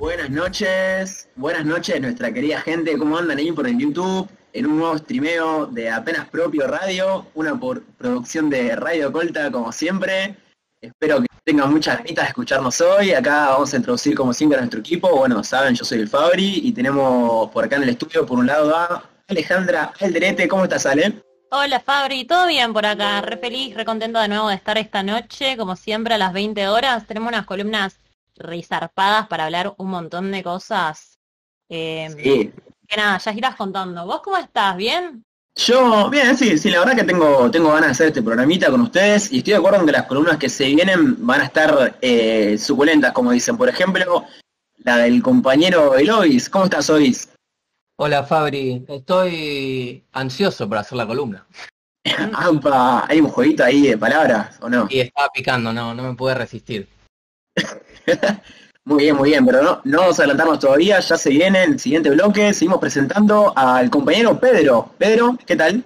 Buenas noches, buenas noches nuestra querida gente, ¿cómo andan ahí por el YouTube? En un nuevo streameo de apenas propio radio, una por producción de Radio Colta como siempre. Espero que tengan muchas ganitas de escucharnos hoy. Acá vamos a introducir como siempre a nuestro equipo. Bueno, saben, yo soy el Fabri y tenemos por acá en el estudio por un lado a Alejandra Alderete. ¿Cómo estás, Ale? Hola Fabri, ¿todo bien por acá? Re feliz, re contento de nuevo de estar esta noche, como siempre a las 20 horas. Tenemos unas columnas rizarpadas para hablar un montón de cosas. Eh, Sí. Que nada, ya irás contando. ¿Vos cómo estás? ¿Bien? Yo, bien, sí, sí, la verdad que tengo, tengo ganas de hacer este programita con ustedes y estoy de acuerdo en que las columnas que se vienen van a estar eh, suculentas, como dicen. Por ejemplo, la del compañero Elois. ¿Cómo estás, Ois? Hola Fabri, estoy ansioso por hacer la columna. Ampa, hay un jueguito ahí de palabras, ¿o no? Y estaba picando, no, no me pude resistir. Muy bien, muy bien, pero no, no vamos a adelantarnos todavía, ya se viene el siguiente bloque, seguimos presentando al compañero Pedro. Pedro, ¿qué tal?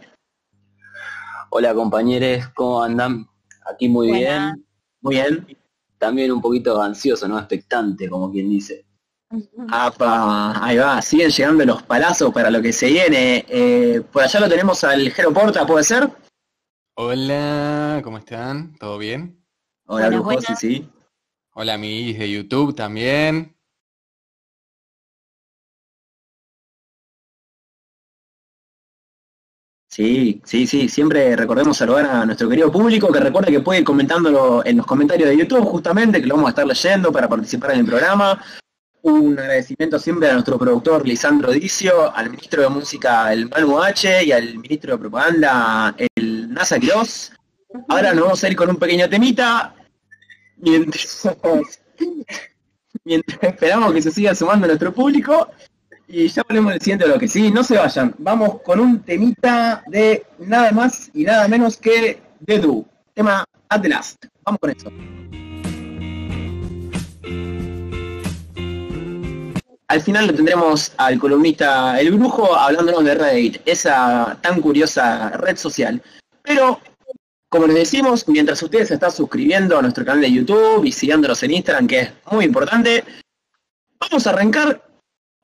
Hola compañeros, ¿cómo andan? Aquí muy Buena. bien. Muy bien. También un poquito ansioso, ¿no? Expectante, como quien dice. Apa, ahí va, siguen llegando los palazos para lo que se viene. Eh, por allá lo tenemos al Jero Porta, ¿puede ser? Hola, ¿cómo están? ¿Todo bien? Hola, Brujo, sí, sí. Hola, amiguis de YouTube también. Sí, sí, sí, siempre recordemos saludar a nuestro querido público, que recuerde que puede ir comentándolo en los comentarios de YouTube, justamente, que lo vamos a estar leyendo para participar en el programa. Un agradecimiento siempre a nuestro productor Lisandro Dicio, al ministro de Música, el Manu H, y al ministro de Propaganda, el Nasa Quiroz. Ahora nos vamos a ir con un pequeño temita, mientras, mientras esperamos que se siga sumando nuestro público. Y ya volvemos al siguiente bloque. Sí, no se vayan. Vamos con un temita de nada más y nada menos que The Do. Tema At the Last. Vamos con eso. Al final lo tendremos al columnista El Brujo hablándonos de Reddit, esa tan curiosa red social. Pero, como les decimos, mientras ustedes están suscribiendo a nuestro canal de YouTube y siguiéndonos en Instagram, que es muy importante, vamos a arrancar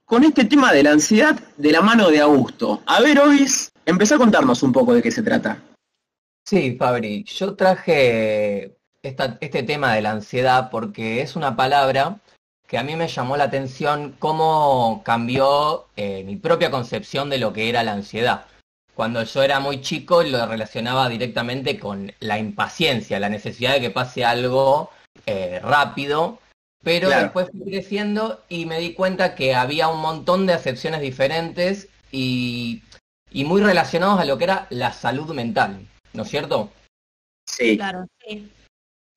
con este tema de la ansiedad de la mano de Augusto. A ver, Ovis, empezá a contarnos un poco de qué se trata. Sí, Fabri, yo traje este tema de la ansiedad porque es una palabra que a mí me llamó la atención cómo cambió eh, mi propia concepción de lo que era la ansiedad. Cuando yo era muy chico lo relacionaba directamente con la impaciencia, la necesidad de que pase algo eh, rápido, pero Claro. después fui creciendo y me di cuenta que había un montón de acepciones diferentes y, y muy relacionados a lo que era la salud mental, ¿no es cierto? Sí, Claro, sí.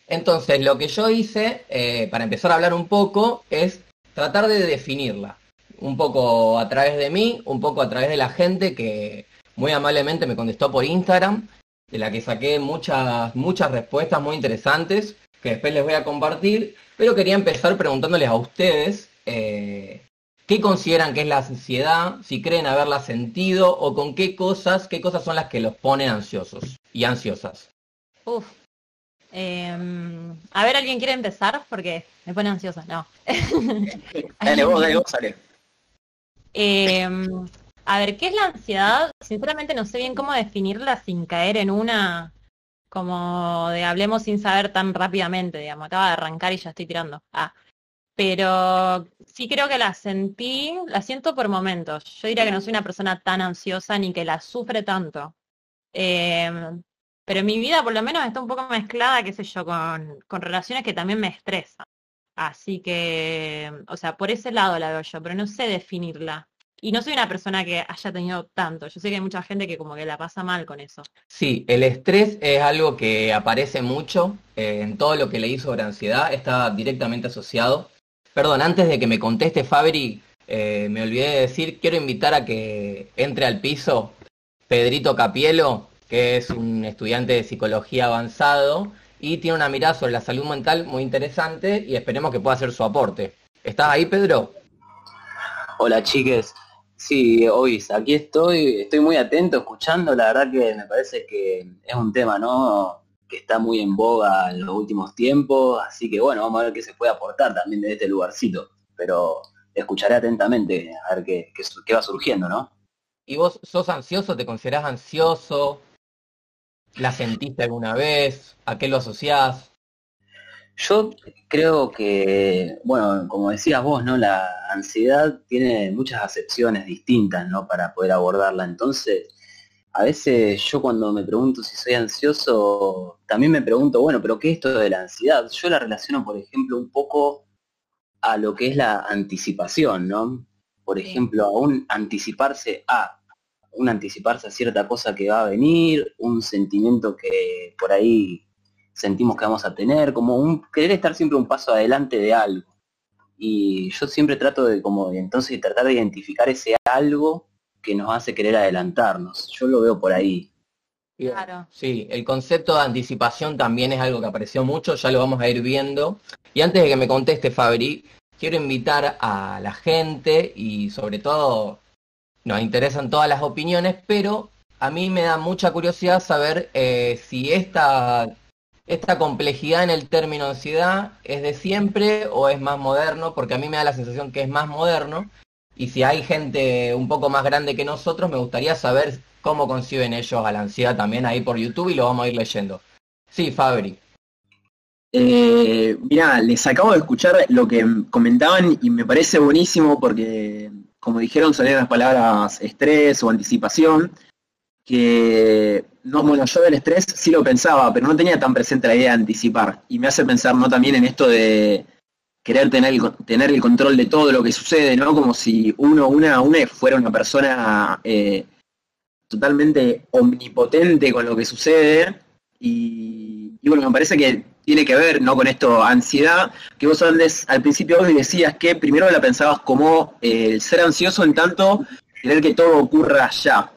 Entonces, lo que yo hice, eh, para empezar a hablar un poco, es tratar de definirla. Un poco a través de mí, un poco a través de la gente que muy amablemente me contestó por Instagram, de la que saqué muchas, muchas respuestas muy interesantes, que después les voy a compartir, pero quería empezar preguntándoles a ustedes eh, qué consideran que es la ansiedad, si creen haberla sentido o con qué cosas, qué cosas son las que los ponen ansiosos y ansiosas. Uf. Em, a ver, ¿alguien quiere empezar? Porque me pone ansiosa, no. dale vos, dale vos, sale. Em, a ver, ¿qué es la ansiedad? Sinceramente no sé bien cómo definirla sin caer en una como de hablemos sin saber tan rápidamente, digamos. Acaba de arrancar y ya estoy tirando. Ah. Pero sí creo que la sentí, la siento por momentos. Yo diría que no soy una persona tan ansiosa ni que la sufre tanto. Em, pero mi vida por lo menos está un poco mezclada, qué sé yo, con, con relaciones que también me estresan. Así que, o sea, por ese lado la veo yo, pero no sé definirla. Y no soy una persona que haya tenido tanto. Yo sé que hay mucha gente que como que la pasa mal con eso. Sí, el estrés es algo que aparece mucho eh, en todo lo que leí sobre ansiedad, está directamente asociado. Perdón, antes de que me conteste Fabri, eh, me olvidé de decir, quiero invitar a que entre al piso Pedrito Capielo, que es un estudiante de psicología avanzado y tiene una mirada sobre la salud mental muy interesante y esperemos que pueda hacer su aporte. ¿Estás ahí, Pedro? Hola chiques. Sí, Ois, aquí estoy, estoy muy atento escuchando, la verdad que me parece que es un tema, ¿no? Que está muy en boga en los últimos tiempos, así que bueno, vamos a ver qué se puede aportar también desde este lugarcito. pero escucharé atentamente a ver qué, qué, qué va surgiendo, ¿no? ¿Y vos sos ansioso? ¿Te considerás ansioso? ¿La sentiste alguna vez? ¿A qué lo asociás? Yo creo que, bueno, como decías vos, ¿no? La ansiedad tiene muchas acepciones distintas, ¿no? Para poder abordarla. Entonces, a veces yo cuando me pregunto si soy ansioso, también me pregunto, bueno, pero ¿qué es esto de la ansiedad? Yo la relaciono, por ejemplo, un poco a lo que es la anticipación, ¿no? Por ejemplo, a un anticiparse a, un anticiparse a cierta cosa que va a venir, un sentimiento que por ahí sentimos que vamos a tener, como un querer estar siempre un paso adelante de algo. Y yo siempre trato de como entonces tratar de identificar ese algo que nos hace querer adelantarnos. Yo lo veo por ahí. Claro. Sí, el concepto de anticipación también es algo que apareció mucho, ya lo vamos a ir viendo. Y antes de que me conteste Fabri, quiero invitar a la gente y sobre todo nos interesan todas las opiniones, pero a mí me da mucha curiosidad saber eh, si esta esta complejidad en el término ansiedad es de siempre o es más moderno, porque a mí me da la sensación que es más moderno, y si hay gente un poco más grande que nosotros, me gustaría saber cómo conciben ellos a la ansiedad también ahí por YouTube y lo vamos a ir leyendo. Sí, Fabri. Eh, mirá, les acabo de escuchar lo que comentaban y me parece buenísimo porque, como dijeron, salían las palabras estrés o anticipación, que no, bueno, yo del estrés sí lo pensaba, pero no tenía tan presente la idea de anticipar. Y me hace pensar no también en esto de querer tener el, el control de todo lo que sucede, ¿no? Como si uno, una, una fuera una persona eh, totalmente omnipotente con lo que sucede. Y, bueno, me parece que tiene que ver, ¿no? Con esto, ansiedad, que vos antes, al principio hoy decías que primero la pensabas como eh, ser ansioso en tanto querer que todo ocurra ya.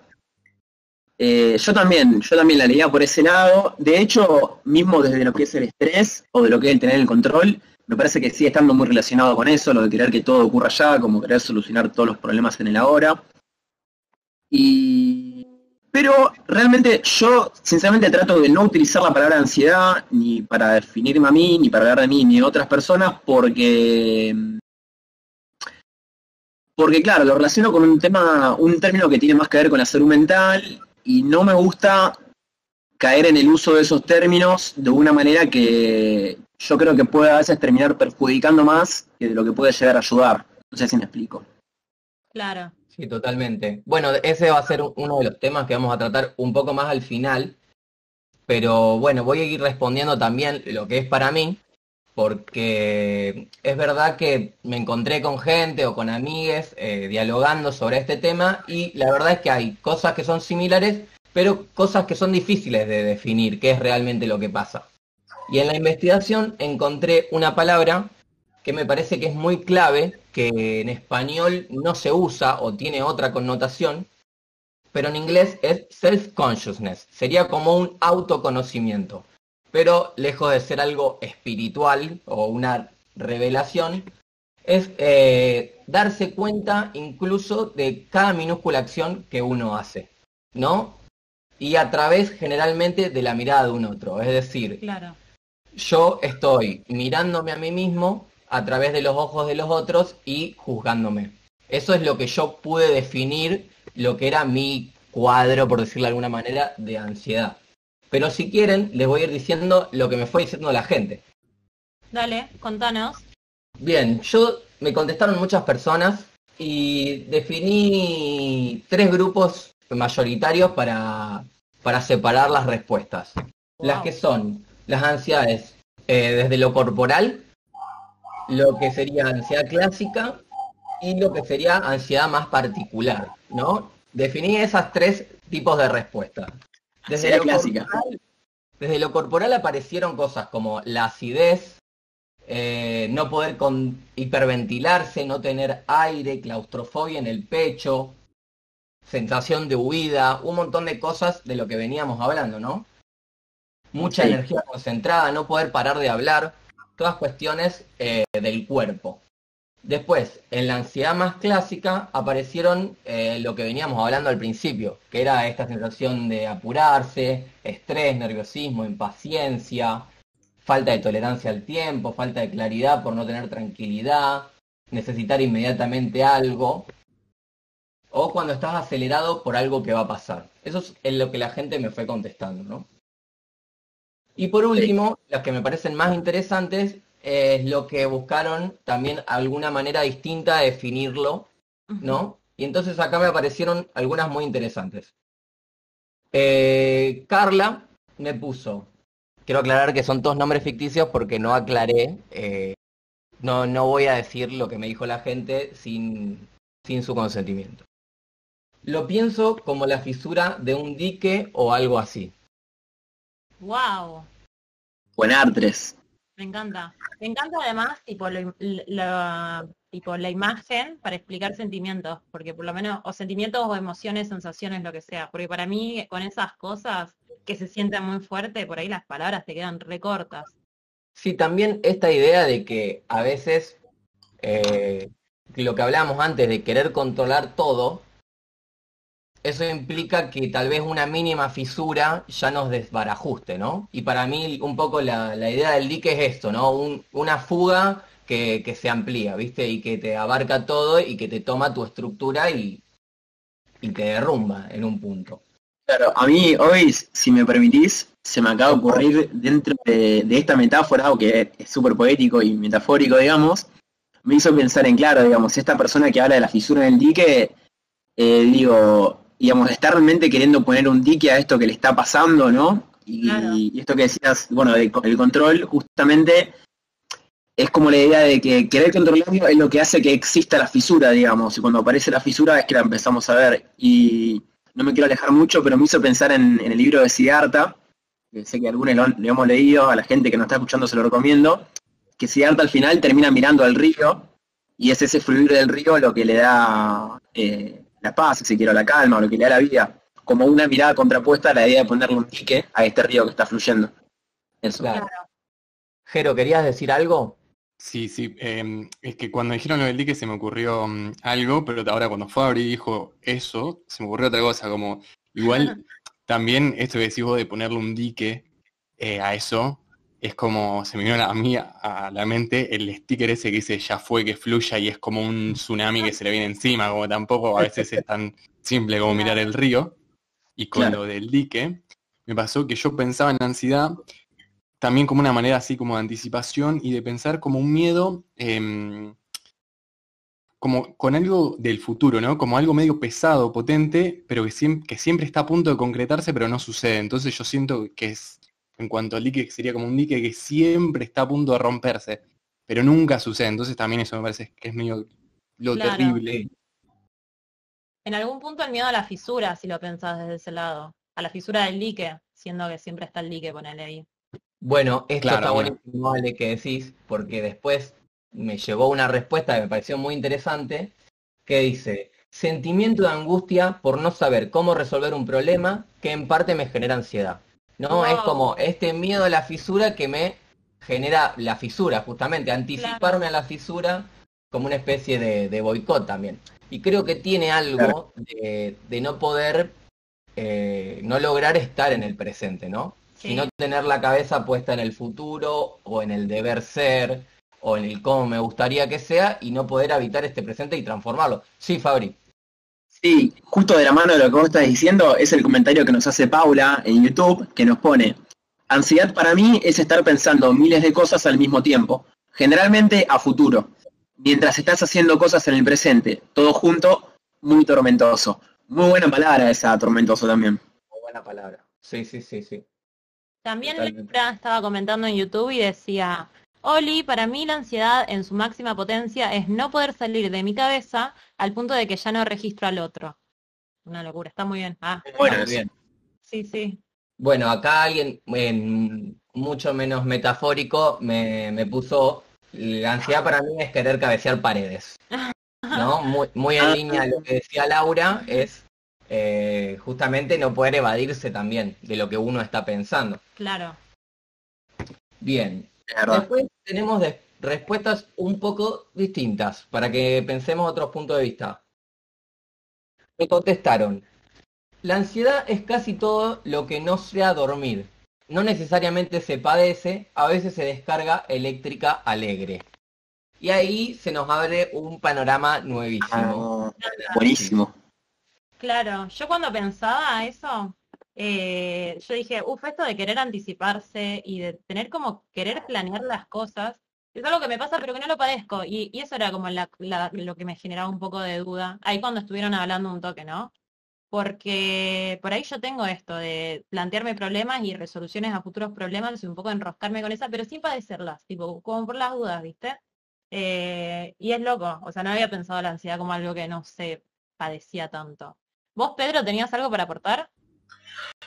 Eh, yo también, yo también la leía por ese lado. De hecho, mismo desde lo que es el estrés o de lo que es el tener el control, me parece que sigue estando muy relacionado con eso, lo de querer que todo ocurra ya, como querer solucionar todos los problemas en el ahora. Y... Pero realmente yo, sinceramente, trato de no utilizar la palabra ansiedad ni para definirme a mí, ni para hablar de mí, ni de otras personas, porque porque claro, lo relaciono con un tema, un término que tiene más que ver con la salud mental y no me gusta caer en el uso de esos términos de una manera que yo creo que puede a veces terminar perjudicando más que de lo que puede llegar a ayudar. No sé si me explico. Claro. Sí, totalmente. Bueno, ese va a ser uno de los temas que vamos a tratar un poco más al final, pero bueno, voy a ir respondiendo también lo que es para mí, porque es verdad que me encontré con gente o con amigues eh, dialogando sobre este tema y la verdad es que hay cosas que son similares, pero cosas que son difíciles de definir qué es realmente lo que pasa. Y en la investigación encontré una palabra que me parece que es muy clave, que en español no se usa o tiene otra connotación, pero en inglés es self-consciousness, sería como un autoconocimiento pero lejos de ser algo espiritual o una revelación, es eh, darse cuenta incluso de cada minúscula acción que uno hace, ¿no? Y a través generalmente de la mirada de un otro, es decir, yo estoy mirándome a mí mismo a través de los ojos de los otros y juzgándome. Eso es lo que yo pude definir lo que era mi cuadro, por decirlo de alguna manera, de ansiedad. Pero si quieren, les voy a ir diciendo lo que me fue diciendo la gente. Dale, contanos. Bien, yo me contestaron muchas personas y definí tres grupos mayoritarios para, para separar las respuestas. Las que son las ansiedades eh, desde lo corporal, lo que sería ansiedad clásica y lo que sería ansiedad más particular, ¿no? Definí esas tres tipos de respuestas. Desde lo, Corporal, desde lo corporal aparecieron cosas como la acidez, eh, no poder con, hiperventilarse, no tener aire, claustrofobia en el pecho, sensación de huida, un montón de cosas de lo que veníamos hablando, ¿no? Mucha energía concentrada, no poder parar de hablar, todas cuestiones eh, del cuerpo. Después, en la ansiedad más clásica aparecieron eh, lo que veníamos hablando al principio, que era esta sensación de apurarse, estrés, nerviosismo, impaciencia, falta de tolerancia al tiempo, falta de claridad por no tener tranquilidad, necesitar inmediatamente algo, o cuando estás acelerado por algo que va a pasar. Eso es lo que la gente me fue contestando, ¿no? Y por último, las que me parecen más interesantes es lo que buscaron también alguna manera distinta de definirlo, ¿no? Y entonces acá me aparecieron algunas muy interesantes. Eh, Carla me puso, quiero aclarar que son todos nombres ficticios porque no aclaré, eh, no, no voy a decir lo que me dijo la gente sin, sin su consentimiento. Lo pienso como la fisura de un dique o algo así. Wow. Buen artres. Me encanta. Me encanta además tipo, la, tipo la imagen para explicar sentimientos, porque por lo menos, o sentimientos o emociones, sensaciones, lo que sea. Porque para mí, con esas cosas que se sienten muy fuerte, por ahí las palabras te quedan recortas. Sí, también esta idea de que a veces eh, lo que hablábamos antes de querer controlar todo, eso implica que tal vez una mínima fisura ya nos desbarajuste, ¿no? Y para mí un poco la, idea del dique es esto, ¿no? una fuga que, se amplía, ¿viste? Y que te abarca todo y que te toma tu estructura y, y te derrumba en un punto. Claro, a mí hoy, si me permitís, se me acaba de ocurrir dentro de, esta metáfora, que es súper poético y metafórico, digamos, me hizo pensar en claro, digamos, esta persona que habla de la fisura en el dique, eh, digo, digamos, está realmente queriendo poner un dique a esto que le está pasando, ¿no? Y, esto que decías, bueno, el control justamente es como la idea de que querer controlarlo es lo que hace que exista la fisura, digamos, y cuando aparece la fisura es que la empezamos a ver. Y no me quiero alejar mucho, pero me hizo pensar en, el libro de Siddhartha, que sé que algunos lo, hemos leído, a la gente que nos está escuchando se lo recomiendo, que Siddhartha al final termina mirando al río, y es ese fluir del río lo que le da... Eh, la paz, si quiero, la calma, o lo que le da la vida, como una mirada contrapuesta a la idea de ponerle un dique a este río que está fluyendo. Eso. Claro. Jero, ¿querías decir algo? Sí, sí, em, es que cuando dijeron lo del dique se me ocurrió mm, algo, pero ahora cuando Fabri dijo eso, se me ocurrió otra cosa, como igual también esto que decís vos de ponerle un dique eh, a eso, es como, se me vino a mí a la mente el sticker ese que dice ya fue, que fluya y es como un tsunami que se le viene encima, como tampoco a veces es tan simple como mirar el río. Y con lo del dique, me pasó que yo pensaba en la ansiedad también como una manera así como de anticipación y de pensar como un miedo, em, como con algo del futuro, ¿no? Como algo medio pesado, potente, pero que siempre, que siempre está a punto de concretarse, pero no sucede. Entonces yo siento que es en cuanto al dique, sería como un dique que siempre está a punto de romperse, pero nunca sucede. Entonces también eso me parece que es medio lo terrible. En algún punto el miedo a la fisura, si lo pensás desde ese lado, a la fisura del dique, siendo que siempre está el dique, ponele ahí. Bueno, esto está buenísimo, vale, que decís, porque después me llevó una respuesta que me pareció muy interesante, que dice, sentimiento de angustia por no saber cómo resolver un problema que en parte me genera ansiedad. ¿No? Es como este miedo a la fisura que me genera la fisura, justamente, anticiparme a la fisura como una especie de, boicot también. Y creo que tiene algo de, no poder, eh, no lograr estar en el presente, ¿no? Sino tener la cabeza puesta en el futuro o en el deber ser o en el cómo me gustaría que sea y no poder habitar este presente y transformarlo. Sí, Fabri. Sí, justo de la mano de lo que vos estás diciendo es el comentario que nos hace Paula en YouTube, que nos pone, ansiedad para mí es estar pensando miles de cosas al mismo tiempo, generalmente a futuro, mientras estás haciendo cosas en el presente, todo junto, muy tormentoso. Muy buena palabra esa, tormentoso también. Muy buena palabra. Sí, sí, sí, sí. También Lepra estaba comentando en YouTube y decía, Oli, para mí la ansiedad en su máxima potencia es no poder salir de mi cabeza al punto de que ya no registro al otro. Una locura, está muy bien. Ah, bueno, bien. Sí, sí. Bueno, acá alguien mucho menos metafórico me, puso, la ansiedad para mí es querer cabecear paredes. ¿No? Muy, muy en línea lo que decía Laura, es eh, justamente no poder evadirse también de lo que uno está pensando. Claro. Bien, Después tenemos respuestas un poco distintas para que pensemos otros puntos de vista. Me contestaron, la ansiedad es casi todo lo que no sea dormir. No necesariamente se padece, a veces se descarga eléctrica alegre. Y ahí se nos abre un panorama nuevísimo. Ah, buenísimo. Claro, yo cuando pensaba eso, eh, yo dije, uff, esto de querer anticiparse y de tener como querer planear las cosas, es algo que me pasa pero que no lo padezco. Y, eso era como lo que me generaba un poco de duda. Ahí cuando estuvieron hablando un toque, ¿no? Porque por ahí yo tengo esto de plantearme problemas y resoluciones a futuros problemas y un poco enroscarme con esa, pero sin padecerlas, tipo, como por las dudas, ¿viste? Eh, y es loco, o sea, no había pensado la ansiedad como algo que no se padecía tanto. ¿Vos, Pedro, tenías algo para aportar?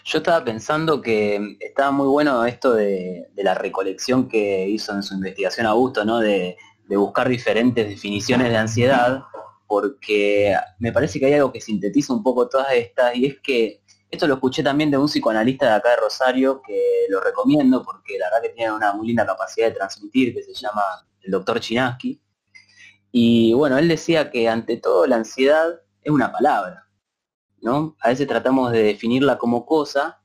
Yo estaba pensando que estaba muy bueno esto de, de la recolección que hizo en su investigación Augusto, ¿no? De, de buscar diferentes definiciones de ansiedad, porque me parece que hay algo que sintetiza un poco todas estas, y es que esto lo escuché también de un psicoanalista de acá de Rosario, que lo recomiendo porque la verdad que tiene una muy linda capacidad de transmitir, que se llama el doctor Chinaski. Y bueno, él decía que ante todo la ansiedad es una palabra. ¿No? A veces tratamos de definirla como cosa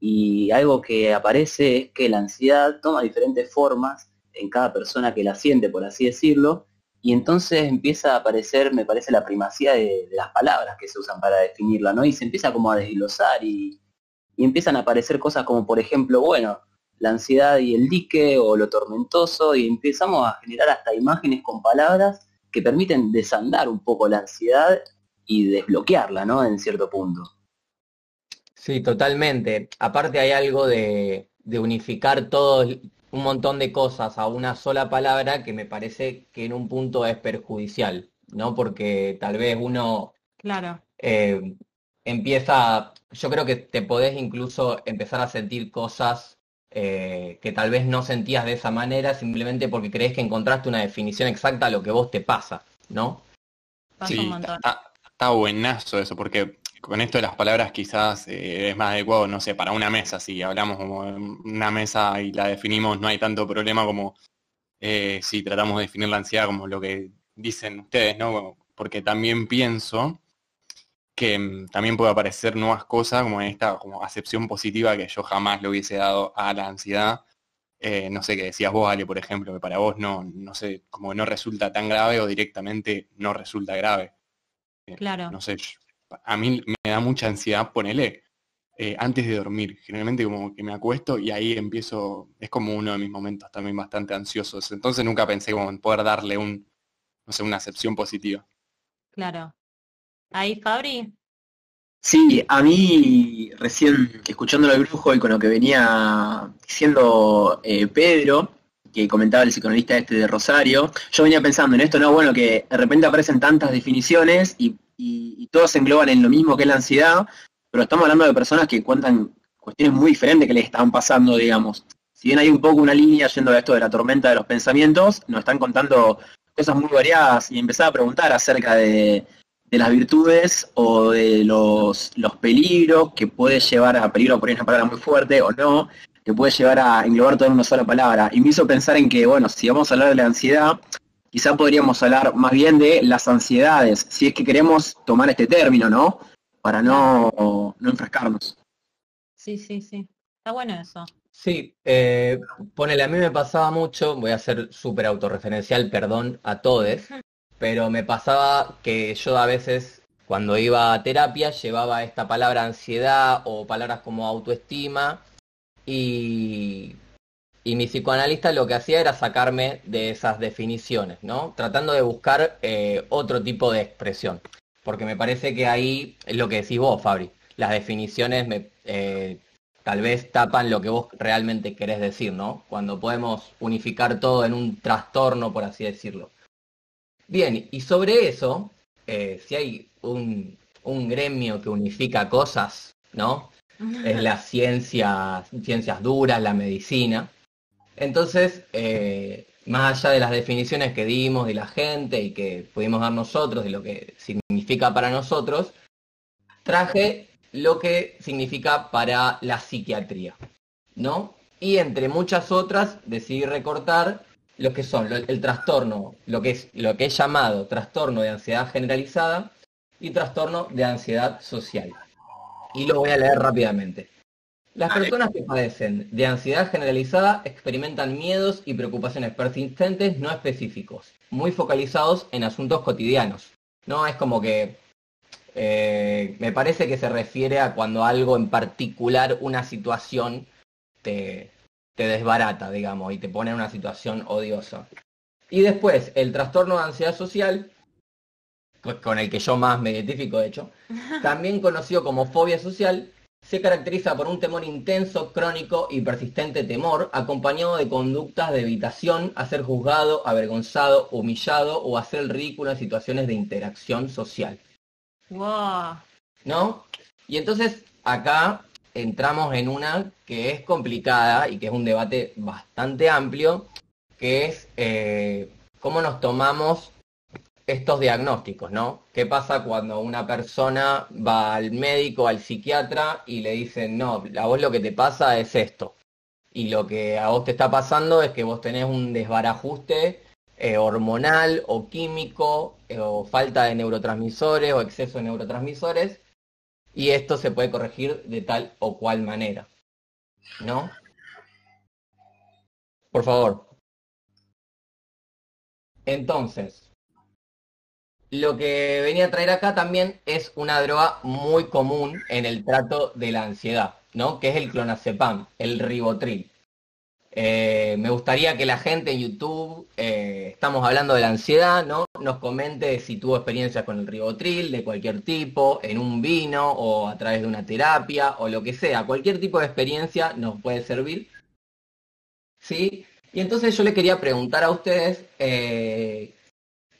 y algo que aparece es que la ansiedad toma diferentes formas en cada persona que la siente, por así decirlo, y entonces empieza a aparecer, me parece, la primacía de, las palabras que se usan para definirla, ¿no? Y se empieza como a desglosar y, y empiezan a aparecer cosas como, por ejemplo, bueno, la ansiedad y el dique o lo tormentoso, y empezamos a generar hasta imágenes con palabras que permiten desandar un poco la ansiedad y desbloquearla, ¿no? En cierto punto. Sí, totalmente. Aparte hay algo de, de unificar todo un montón de cosas a una sola palabra que me parece que en un punto es perjudicial, ¿no? Porque tal vez uno Claro, eh, empieza, yo creo que te podés incluso empezar a sentir cosas eh, que tal vez no sentías de esa manera simplemente porque crees que encontraste una definición exacta a lo que vos te pasa, ¿no? pasa Sí, un montón. Está buenazo eso, porque con esto de las palabras quizás eh, es más adecuado, no sé, para una mesa, si hablamos como una mesa y la definimos, no hay tanto problema como eh, si tratamos de definir la ansiedad como lo que dicen ustedes, ¿no? Porque también pienso que mm, también puede aparecer nuevas cosas, como esta como acepción positiva que yo jamás le hubiese dado a la ansiedad. Eh, no sé, qué decías vos, Ale, por ejemplo, que para vos no, no sé, como que no resulta tan grave o directamente no resulta grave. Eh, Claro. No sé, a mí me da mucha ansiedad, ponele, eh, antes de dormir. Generalmente como que me acuesto y ahí empiezo, es como uno de mis momentos también bastante ansiosos. Entonces nunca pensé como en poder darle un, no sé, una acepción positiva. Claro. Ahí, Fabri. Sí, a mí recién escuchándolo al brujo y con lo que venía diciendo eh, Pedro, que comentaba el psicoanalista este de Rosario, yo venía pensando en esto, ¿no? Bueno, que de repente aparecen tantas definiciones y, todos se engloban en lo mismo que es la ansiedad, pero estamos hablando de personas que cuentan cuestiones muy diferentes que les están pasando, digamos. Si bien hay un poco una línea yendo a esto de la tormenta de los pensamientos, nos están contando cosas muy variadas y empezaba a preguntar acerca de, las virtudes o de los, los peligros que puede llevar a peligro, por una palabra muy fuerte o no, que puede llevar a englobar todo en una sola palabra. Y me hizo pensar en que, bueno, si vamos a hablar de la ansiedad, quizá podríamos hablar más bien de las ansiedades, si es que queremos tomar este término, ¿no? Para no, no enfrascarnos. Sí, sí, sí. Está bueno eso. Sí, eh, ponele, a mí me pasaba mucho, voy a ser súper autorreferencial, perdón a todos, pero me pasaba que yo a veces cuando iba a terapia llevaba esta palabra ansiedad o palabras como autoestima y, y mi psicoanalista lo que hacía era sacarme de esas definiciones, ¿no? Tratando de buscar eh, otro tipo de expresión, porque me parece que ahí es lo que decís vos, Fabri, las definiciones me... eh, tal vez tapan lo que vos realmente querés decir, ¿no? Cuando podemos unificar todo en un trastorno, por así decirlo. Bien, y sobre eso, eh, si hay un, un gremio que unifica cosas, ¿no? Es la ciencia, ciencias duras, la medicina. Entonces, eh, más allá de las definiciones que dimos de la gente y que pudimos dar nosotros, de lo que significa para nosotros, traje lo que significa para la psiquiatría, ¿no? Y entre muchas otras decidí recortar lo que son el trastorno, lo que es lo que es llamado trastorno de ansiedad generalizada y trastorno de ansiedad social. Y lo voy a leer rápidamente. Las personas que padecen de ansiedad generalizada experimentan miedos y preocupaciones persistentes no específicos, muy focalizados en asuntos cotidianos. No es como que eh, me parece que se refiere a cuando algo en particular, una situación, te, te desbarata, digamos, y te pone en una situación odiosa. Y después, el trastorno de ansiedad social, con el que yo más me identifico, de hecho, también conocido como fobia social, se caracteriza por un temor intenso, crónico y persistente temor, acompañado de conductas de evitación a ser juzgado, avergonzado, humillado o hacer el ridículo en situaciones de interacción social. Wow. ¿No? Y entonces acá entramos en una que es complicada y que es un debate bastante amplio, que es eh, cómo nos tomamos estos diagnósticos, ¿no? ¿Qué pasa cuando una persona va al médico, al psiquiatra y le dicen, no, a vos lo que te pasa es esto? Y lo que a vos te está pasando es que vos tenés un desbarajuste eh, hormonal o químico eh, o falta de neurotransmisores o exceso de neurotransmisores y esto se puede corregir de tal o cual manera. ¿No? Por favor. Entonces, lo que venía a traer acá también es una droga muy común en el trato de la ansiedad, ¿no? Que es el clonazepam, el ribotril. Eh, me gustaría que la gente en YouTube, eh, estamos hablando de la ansiedad, ¿no? Nos comente si tuvo experiencias con el ribotril de cualquier tipo, en un vino o a través de una terapia o lo que sea. Cualquier tipo de experiencia nos puede servir. ¿Sí? Y entonces yo le quería preguntar a ustedes eh,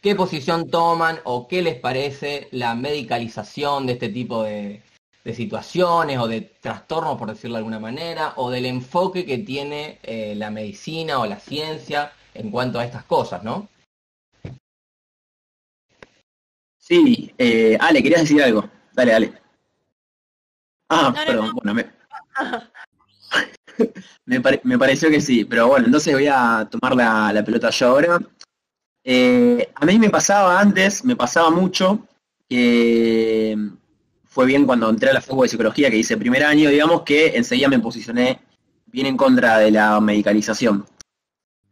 qué posición toman o qué les parece la medicalización de este tipo de, de situaciones o de trastornos, por decirlo de alguna manera, o del enfoque que tiene eh, la medicina o la ciencia en cuanto a estas cosas, ¿no? Sí, eh, Ale, querías decir algo. Dale, dale. Ah, perdón, bueno, me... me, pareció que sí, pero bueno, entonces voy a tomar la, pelota yo ahora. Eh, a mí me pasaba antes, me pasaba mucho que fue bien cuando entré a la facultad de psicología que hice primer año, digamos que enseguida me posicioné bien en contra de la medicalización.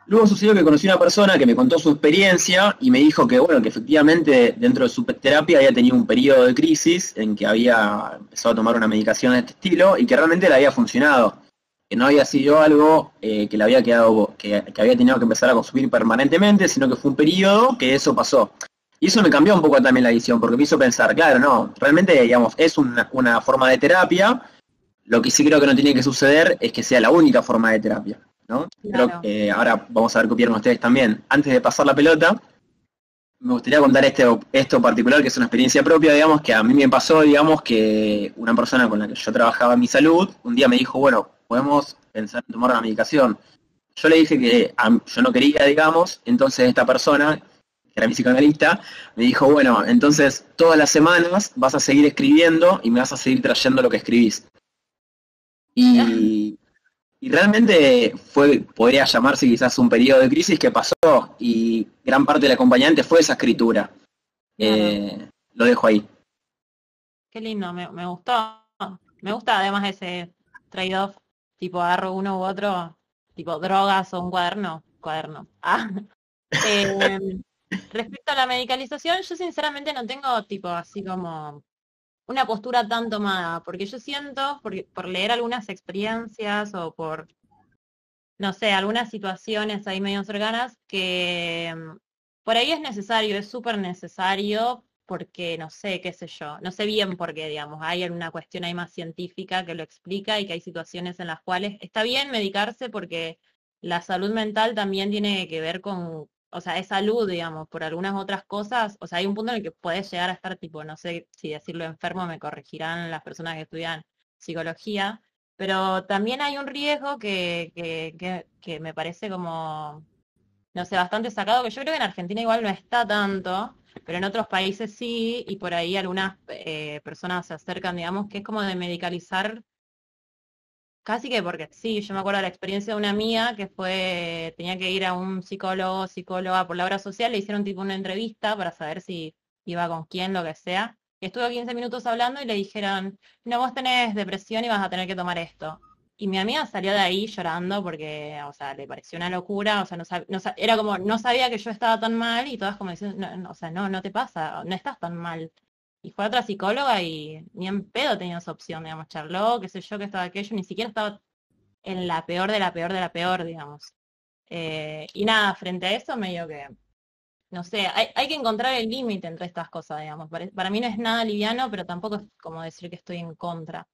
Luego sucedió que conocí una persona que me contó su experiencia y me dijo que, bueno, que efectivamente dentro de su terapia había tenido un periodo de crisis en que había empezado a tomar una medicación de este estilo y que realmente le había funcionado. Que no había sido algo eh, que le había quedado, que, que había tenido que empezar a consumir permanentemente, sino que fue un periodo que eso pasó. Y eso me cambió un poco también la visión, porque me hizo pensar, claro, no, realmente, digamos, es una, forma de terapia, lo que sí creo que no tiene que suceder es que sea la única forma de terapia, ¿no? Creo que ahora vamos a ver qué opinan ustedes también. Antes de pasar la pelota, me gustaría contar este, esto particular, que es una experiencia propia, digamos, que a mí me pasó, digamos, que una persona con la que yo trabajaba en mi salud, un día me dijo, bueno, podemos pensar en tomar una medicación. Yo le dije que yo no quería, digamos, entonces esta persona que era mi psicoanalista, me dijo, bueno, entonces todas las semanas vas a seguir escribiendo y me vas a seguir trayendo lo que escribís. Y, realmente fue, podría llamarse quizás un periodo de crisis que pasó y gran parte del acompañante fue esa escritura. Eh, lo dejo ahí. Qué lindo, me, gustó. Me gusta además ese trade-off, tipo agarro uno u otro, tipo drogas o un cuaderno, cuaderno. Ah. Eh, Respecto a la medicalización, yo sinceramente no tengo tipo así como una postura tan tomada, porque yo siento, por, por leer algunas experiencias o por, no sé, algunas situaciones ahí medio cercanas, que mm, por ahí es necesario, es súper necesario, porque no sé, qué sé yo, no sé bien por qué, digamos, hay alguna cuestión ahí más científica que lo explica y que hay situaciones en las cuales está bien medicarse porque la salud mental también tiene que ver con, o sea, es salud, digamos, por algunas otras cosas, o sea, hay un punto en el que puedes llegar a estar tipo, no sé si decirlo enfermo, me corregirán las personas que estudian psicología, pero también hay un riesgo que, que, que, me parece como, no sé, bastante sacado, que yo creo que en Argentina igual no está tanto, pero en otros países sí, y por ahí algunas eh, personas se acercan, digamos, que es como de medicalizar Casi que porque sí, yo me acuerdo de la experiencia de una amiga que fue, tenía que ir a un psicólogo, psicóloga por la obra social, le hicieron tipo una entrevista para saber si iba con quién, lo que sea. Y estuvo 15 minutos hablando y le dijeron, no, vos tenés depresión y vas a tener que tomar esto. Y mi amiga salió de ahí llorando porque, o sea, le pareció una locura, o sea, no, era como, no sabía que yo estaba tan mal y todas como diciendo, no, o sea, no, no te pasa, no estás tan mal. Y fue otra psicóloga y ni en pedo tenía esa opción, digamos, charló, qué sé yo, que estaba aquello, ni siquiera estaba en la peor de la peor de la peor, digamos. Eh, y nada, frente a eso medio que, no sé, hay que encontrar el límite entre estas cosas, digamos. Para, mí no es nada liviano, pero tampoco es como decir que estoy en contra.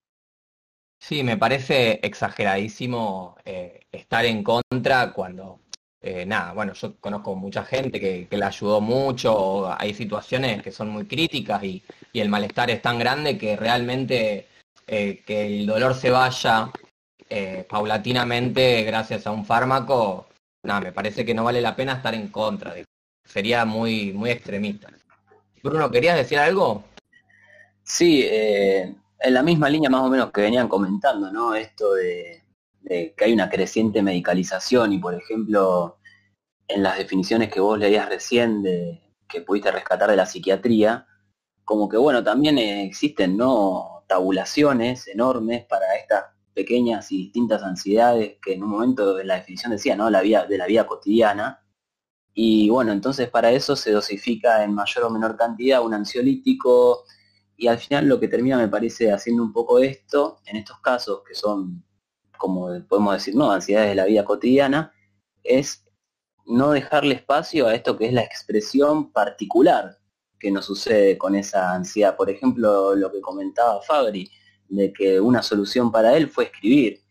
Sí, me parece exageradísimo eh, estar en contra cuando, eh, nada, bueno, yo conozco mucha gente que, que le ayudó mucho, hay situaciones que son muy críticas y, y el malestar es tan grande que realmente que el dolor se vaya eh, paulatinamente gracias a un fármaco, nada, me parece que no vale la pena estar en contra. Sería muy, muy extremista. Bruno, ¿querías decir algo? Sí, eh, en la misma línea más o menos que venían comentando, ¿no? Esto de, que hay una creciente medicalización y, por ejemplo, en las definiciones que vos leías recién que pudiste rescatar de la psiquiatría, como que bueno, también existen no tabulaciones enormes para estas pequeñas y distintas ansiedades que en un momento de la definición decía, ¿no? De la vida cotidiana. Y bueno, entonces para eso se dosifica en mayor o menor cantidad un ansiolítico y al final lo que termina me parece haciendo un poco esto, en estos casos que son, como podemos decir, no, ansiedades de la vida cotidiana, es no dejarle espacio a esto que es la expresión particular que nos sucede con esa ansiedad. Por ejemplo, lo que comentaba Fabri, de que una solución para él fue escribir.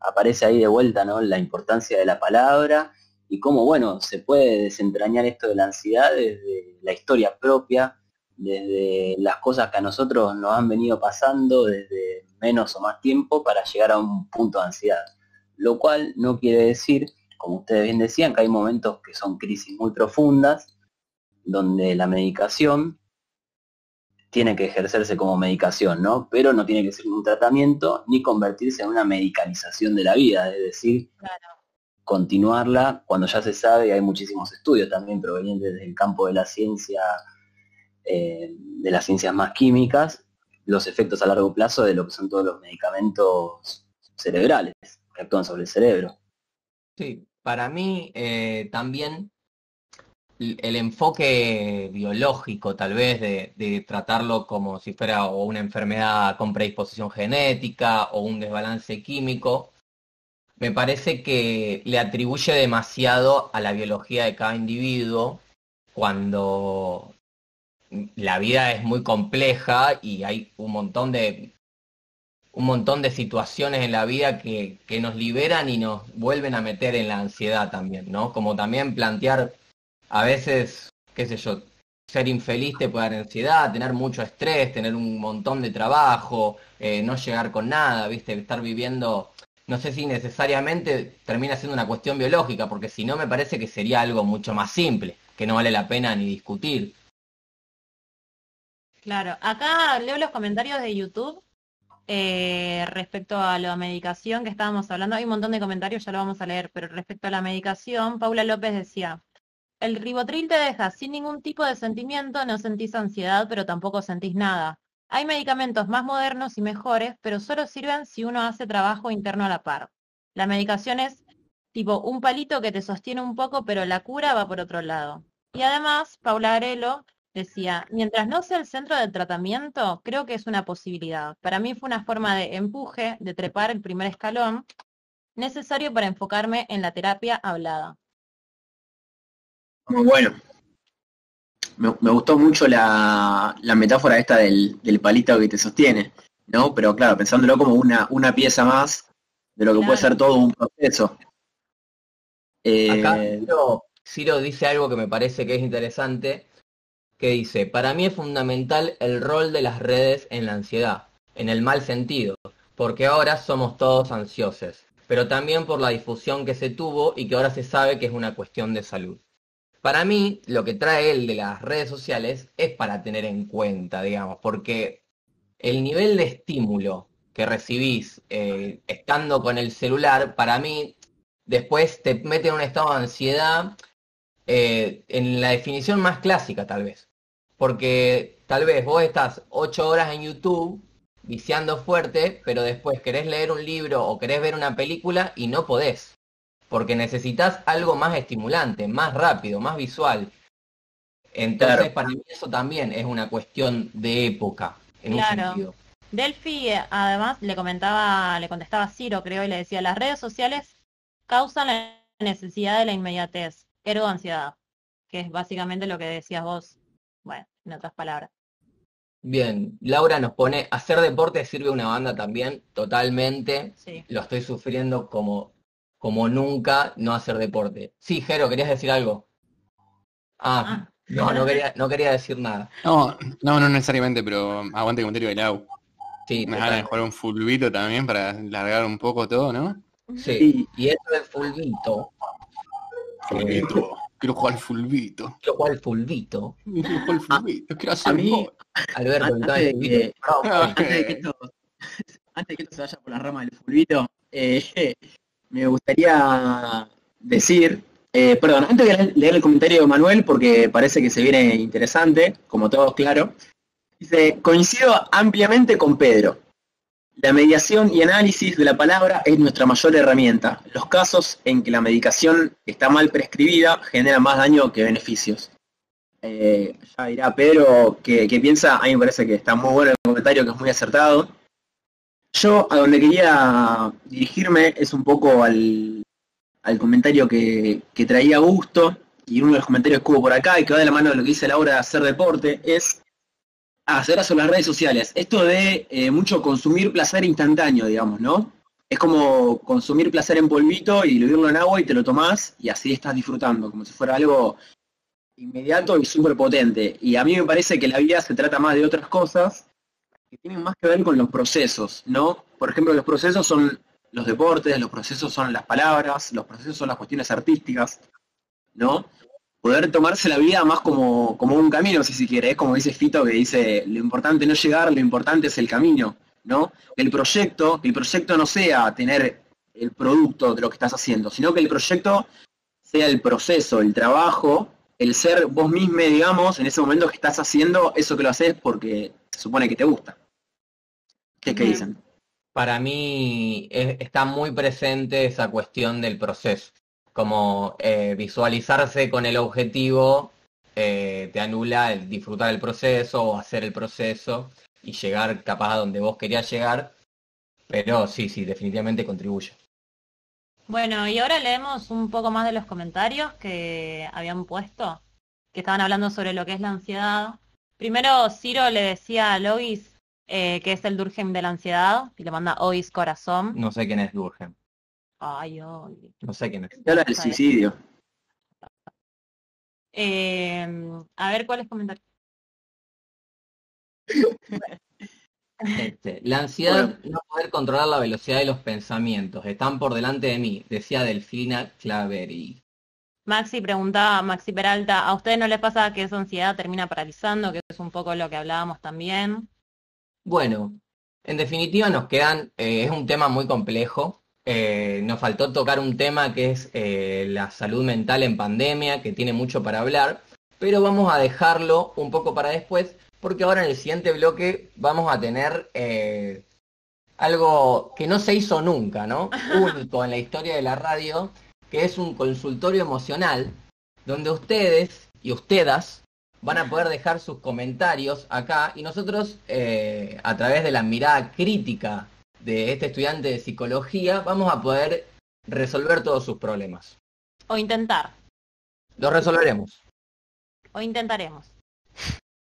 Aparece ahí de vuelta ¿no? la importancia de la palabra y cómo, bueno, se puede desentrañar esto de la ansiedad desde la historia propia, desde las cosas que a nosotros nos han venido pasando desde menos o más tiempo para llegar a un punto de ansiedad. Lo cual no quiere decir, como ustedes bien decían, que hay momentos que son crisis muy profundas, donde la medicación tiene que ejercerse como medicación, ¿no? Pero no tiene que ser un tratamiento ni convertirse en una medicalización de la vida, es decir, continuarla cuando ya se sabe, y hay muchísimos estudios también provenientes del campo de la ciencia, eh, de las ciencias más químicas, los efectos a largo plazo de lo que son todos los medicamentos cerebrales que actúan sobre el cerebro. Sí, para mí eh, también el enfoque biológico, tal vez, de, tratarlo como si fuera una enfermedad con predisposición genética o un desbalance químico, me parece que le atribuye demasiado a la biología de cada individuo cuando la vida es muy compleja y hay un montón de un montón de situaciones en la vida que, que nos liberan y nos vuelven a meter en la ansiedad también, ¿no? Como también plantear a veces, qué sé yo, ser infeliz te puede dar ansiedad, tener mucho estrés, tener un montón de trabajo, eh, no llegar con nada, viste, estar viviendo, no sé si necesariamente termina siendo una cuestión biológica, porque si no me parece que sería algo mucho más simple, que no vale la pena ni discutir. Claro, acá leo los comentarios de YouTube eh, respecto a la medicación que estábamos hablando. Hay un montón de comentarios, ya lo vamos a leer, pero respecto a la medicación, Paula López decía, el ribotril te deja sin ningún tipo de sentimiento, no sentís ansiedad, pero tampoco sentís nada. Hay medicamentos más modernos y mejores, pero solo sirven si uno hace trabajo interno a la par. La medicación es tipo un palito que te sostiene un poco, pero la cura va por otro lado. Y además, Paula Arelo decía, mientras no sea el centro del tratamiento, creo que es una posibilidad. Para mí fue una forma de empuje, de trepar el primer escalón, necesario para enfocarme en la terapia hablada. Muy bueno. Me, gustó mucho la, metáfora esta del, palito que te sostiene, ¿no? Pero claro, pensándolo como una, una pieza más de lo que puede ser todo un proceso. Acá eh, Ciro, dice algo que me parece que es interesante, que dice, para mí es fundamental el rol de las redes en la ansiedad, en el mal sentido, porque ahora somos todos ansiosos, pero también por la difusión que se tuvo y que ahora se sabe que es una cuestión de salud. Para mí, lo que trae él de las redes sociales es para tener en cuenta, digamos, porque el nivel de estímulo que recibís eh, estando con el celular, para mí, después te mete en un estado de ansiedad eh, en la definición más clásica, tal vez. Porque tal vez vos estás ocho horas en YouTube viciando fuerte, pero después querés leer un libro o querés ver una película y no podés. Porque necesitas algo más estimulante, más rápido, más visual. Entonces, Claro. para mí eso también es una cuestión de época, en un Claro. sentido. Delphi además le comentaba, le contestaba a Ciro, creo, y le decía, las redes sociales causan la necesidad de la inmediatez, ergo ansiedad, que es básicamente lo que decías vos, bueno, en otras palabras. Bien, Laura nos pone, hacer deporte sirve una banda también, totalmente. Sí. Lo estoy sufriendo como, como nunca no hacer deporte. Sí, Jero, ¿querías decir algo? Ah, Ah. no, no quería, no quería decir nada. No, no, no necesariamente, pero aguante el comentario de Lau. Sí, Me van a total. jugar un fulbito también para largar un poco todo, ¿no? sí. Sí. Y eso del fulbito, Fulbito. Quiero jugar al fulbito. quiero jugar al fulbito. Quiero jugar al fulbito. Quiero hacer A mí. Alberto, Antes de que- Ah. antes de que esto, antes de que esto se vaya por la rama del fulbito, eh, me gustaría decir, eh, perdón, antes de leer el comentario de Manuel, porque parece que se viene interesante, como todos claro, dice, coincido ampliamente con Pedro. La mediación y análisis de la palabra es nuestra mayor herramienta. Los casos en que la medicación está mal prescribida generan más daño que beneficios. Eh, ya dirá Pedro que piensa, a mí me parece que está muy bueno el comentario, que es muy acertado. Yo a donde quería dirigirme es un poco al, al comentario que, que traía Gusto, y uno de los comentarios que hubo por acá, y que va de la mano de lo que dice Laura de hacer deporte, es hacer en las redes sociales. Esto de eh, mucho consumir placer instantáneo, digamos, ¿no? Es como consumir placer en polvito y diluirlo en agua y te lo tomás y así estás disfrutando, como si fuera algo inmediato y súper potente. Y a mí me parece que la vida se trata más de otras cosas que tienen más que ver con los procesos, ¿no? Por ejemplo, los procesos son los deportes, los procesos son las palabras, los procesos son las cuestiones artísticas, ¿no? Poder tomarse la vida más como, como un camino, si se quiere, es como dice Fito que dice, lo importante no es llegar, lo importante es el camino, ¿no? El proyecto, que el proyecto no sea tener el producto de lo que estás haciendo, sino que el proyecto sea el proceso, el trabajo, el ser vos mismo, digamos, en ese momento que estás haciendo eso que lo haces porque se supone que te gusta. ¿Qué es que Bien. dicen? Para mí es- está muy presente esa cuestión del proceso, como eh, visualizarse con el objetivo eh, te anula el disfrutar el proceso o hacer el proceso y llegar capaz a donde vos querías llegar, pero sí, sí, definitivamente contribuye. Bueno, y ahora leemos un poco más de los comentarios que habían puesto, que estaban hablando sobre lo que es la ansiedad. Primero, Ciro le decía a Lois eh, que es el Durkheim de la ansiedad, y le manda Ois corazón. No sé quién es Durgen, Ay, ay. no sé quién es. Habla del bien. suicidio. Eh, a ver cuáles comentarios. Este, la ansiedad no poder controlar la velocidad de los pensamientos, están por delante de mí, decía Delfina Claveri. Maxi preguntaba, Maxi Peralta, ¿a ustedes no les pasa que esa ansiedad termina paralizando? Que es un poco lo que hablábamos también. Bueno, en definitiva nos quedan, eh, es un tema muy complejo. Eh, nos faltó tocar un tema que es eh, la salud mental en pandemia, que tiene mucho para hablar, pero vamos a dejarlo un poco para después, porque ahora en el siguiente bloque vamos a tener eh, algo que no se hizo nunca, ¿no? Único en la historia de la radio, que es un consultorio emocional, donde ustedes y ustedes van a poder dejar sus comentarios acá y nosotros a través de la mirada crítica de este estudiante de psicología vamos a poder resolver todos sus problemas. O intentar, Los resolveremos. o intentaremos.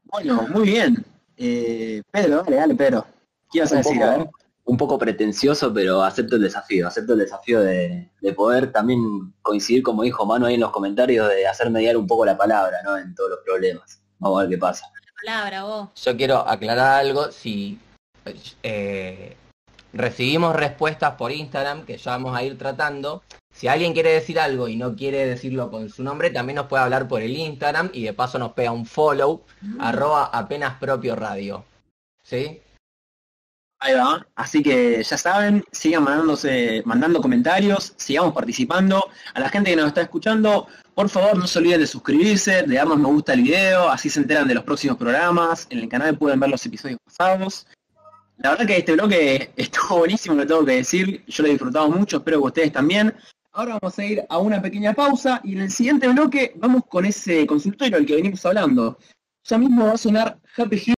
Bueno, muy bien. Eh, Pedro, dale, dale, Pedro. ¿Qué ibas a Un decir? A ver. poco, un poco pretencioso, pero acepto el desafío, acepto el desafío de, de poder también coincidir, como dijo Manu ahí en los comentarios, de hacer mediar un poco la palabra, ¿no? En todos los problemas. Vamos a ver qué pasa. Palabra, vos. Yo quiero aclarar algo, si eh, recibimos respuestas por Instagram que ya vamos a ir tratando, si alguien quiere decir algo y no quiere decirlo con su nombre, también nos puede hablar por el Instagram y de paso nos pega un follow, arroba apenas propio radio. ¿Sí? Ahí va. Así que ya saben, sigan mandándose, mandando comentarios, sigamos participando. A la gente que nos está escuchando, por favor no se olviden de suscribirse, de darnos me gusta al video, así se enteran de los próximos programas. En el canal pueden ver los episodios pasados. La verdad que este bloque estuvo buenísimo, lo tengo que decir. Yo lo he disfrutado mucho, espero que ustedes también. Ahora vamos a ir a una pequeña pausa y en el siguiente bloque vamos con ese consultorio al que venimos hablando. Ya mismo va a sonar Happy